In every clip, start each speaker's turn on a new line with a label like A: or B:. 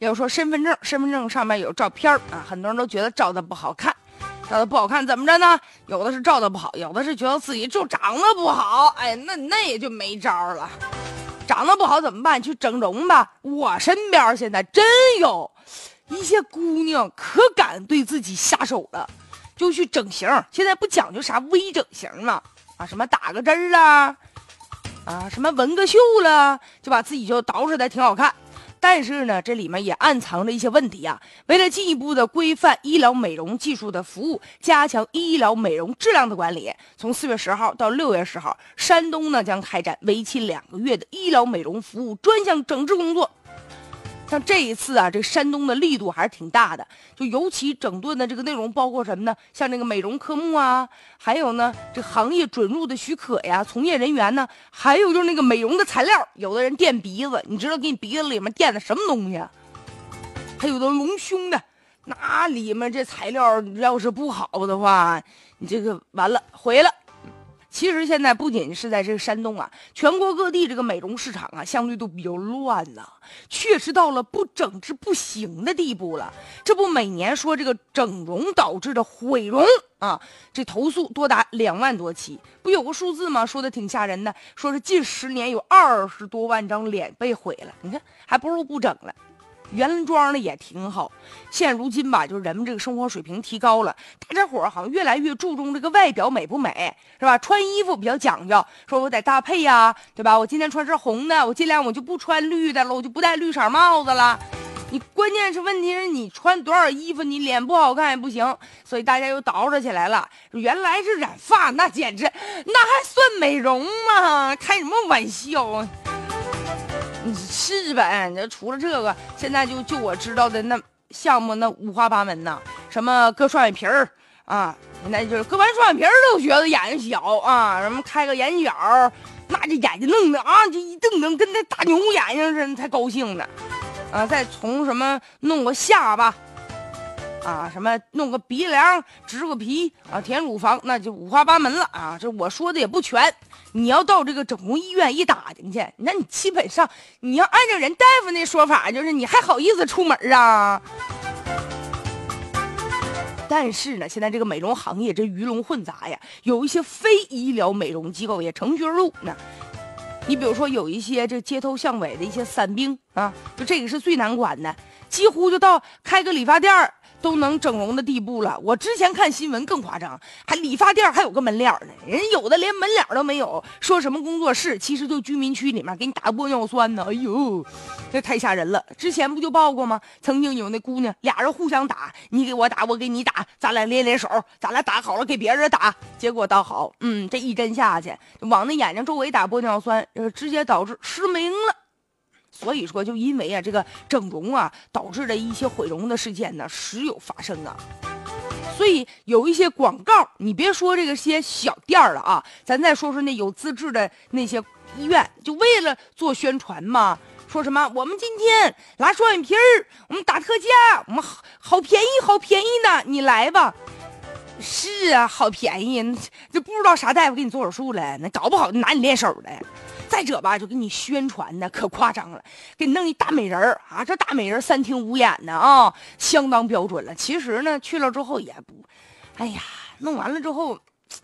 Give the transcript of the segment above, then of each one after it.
A: 要说身份证，身份证上面有照片啊，很多人都觉得照的不好看，照的不好看怎么着呢？有的是照的不好，有的是觉得自己就长得不好，哎，那那也就没招了。长得不好怎么办？去整容吧。我身边现在真有一些姑娘可敢对自己下手了，就去整形。现在不讲究啥微整形嘛，啊，什么打个针儿啦，啊，什么纹个绣了，就把自己就捯饬的挺好看。但是呢，这里面也暗藏着一些问题啊。为了进一步的规范医疗美容技术的服务，加强医疗美容质量的管理，从四月十号到六月十号，山东呢将开展为期两个月的医疗美容服务专项整治工作。像这一次啊，这山东的力度还是挺大的，就尤其整顿的这个内容包括什么呢？像这个美容科目啊，还有呢，这行业准入的许可呀，从业人员呢，还有就是那个美容的材料，有的人垫鼻子，你知道给你鼻子里面垫的什么东西？还有的隆胸的，那里面这材料要是不好的话，你这个完了毁了。其实现在不仅是在这个山东啊，全国各地这个美容市场啊，相对都比较乱呐，确实到了不整治不行的地步了。这不，每年说这个整容导致的毁容啊，这投诉多达两万多起。不有个数字吗？说的挺吓人的，说是近十年有二十多万张脸被毁了。你看，还不如不整了。原装的也挺好，现如今吧，就是人们这个生活水平提高了，大家伙儿好像越来越注重这个外表美不美，是吧？穿衣服比较讲究，说我得搭配呀，对吧？我今天穿身红的，我尽量我就不穿绿的了，我就不戴绿色帽子了。你关键是问题是你穿多少衣服，你脸不好看也不行，所以大家又捯饬起来了。原来是染发，那简直那还算美容吗？开什么玩笑啊！你是呗，那除了这个，现在就就我知道的那项目，那五花八门呐，什么割双眼皮儿啊，那就是割完双眼皮儿都觉得眼睛小啊，什么开个眼角，那这眼睛弄的啊，就一瞪瞪，跟那大牛眼睛似的，才高兴呢。啊，再从什么弄个下巴，啊，什么弄个鼻梁，植个皮啊，填乳房，那就五花八门了啊。这我说的也不全。你要到这个整容医院一打听去，那你基本上你要按照人大夫那说法，就是你还好意思出门啊？但是呢，现在这个美容行业这鱼龙混杂呀，有一些非医疗美容机构也乘虚而入呢。你比如说，有一些这街头巷尾的一些散兵啊，就这个是最难管的，几乎就到开个理发店儿。都能整容的地步了。我之前看新闻更夸张，还理发店还有个门脸呢，人有的连门脸都没有，说什么工作室，其实就居民区里面给你打玻尿酸呢。哎呦，这太吓人了！之前不就报过吗？曾经有那姑娘俩人互相打，你给我打，我给你打，咱俩练练手，咱俩打好了给别人打，结果倒好，嗯，这一针下去，往那眼睛周围打玻尿酸，直接导致失明了。所以说，就因为啊，这个整容啊，导致的一些毁容的事件呢，时有发生啊。所以有一些广告，你别说这个些小店儿了啊，咱再说说那有资质的那些医院，就为了做宣传嘛，说什么我们今天拉双眼皮儿，我们打特价，我们好好便宜，好便宜呢，你来吧。是啊，好便宜，就不知道啥大夫给你做手术了，那搞不好就拿你练手了。再者吧，就给你宣传的可夸张了，给你弄一大美人儿啊，这大美人三庭五眼的啊，相当标准了。其实呢，去了之后也不，哎呀，弄完了之后，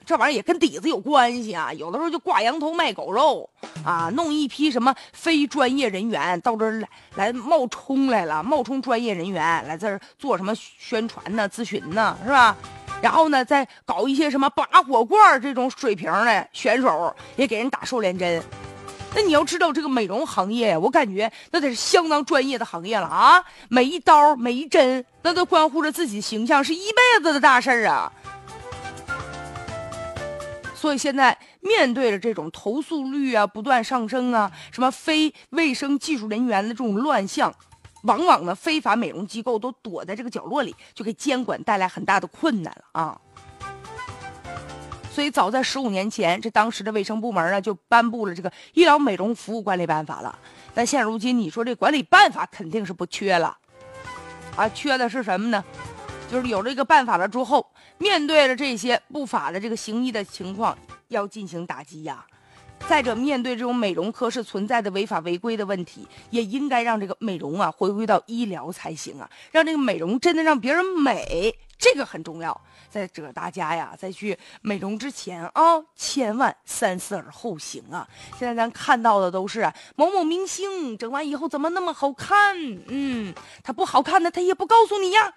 A: 这玩意儿也跟底子有关系啊。有的时候就挂羊头卖狗肉啊，弄一批什么非专业人员到这儿来来冒充来了，冒充专业人员来这儿做什么宣传呢、咨询呢，是吧？然后呢，再搞一些什么拔火罐这种水平的选手，也给人打瘦脸针。那你要知道，这个美容行业呀，我感觉那得是相当专业的行业了啊！每一刀、每一针，那都关乎着自己形象，是一辈子的大事儿啊！所以现在面对着这种投诉率啊不断上升啊，什么非卫生技术人员的这种乱象，往往呢非法美容机构都躲在这个角落里，就给监管带来很大的困难了啊！所以，早在十五年前，这当时的卫生部门呢就颁布了这个医疗美容服务管理办法了。但现如今，你说这管理办法肯定是不缺了，啊，缺的是什么呢？就是有这个办法了之后，面对着这些不法的这个行医的情况，要进行打击呀。再者，面对这种美容科室存在的违法违规的问题，也应该让这个美容啊回归到医疗才行啊，让这个美容真的让别人美，这个很重要。再者，大家呀，在去美容之前啊，千万三思而后行啊。现在咱看到的都是某某明星整完以后怎么那么好看，嗯，他不好看的，他也不告诉你呀。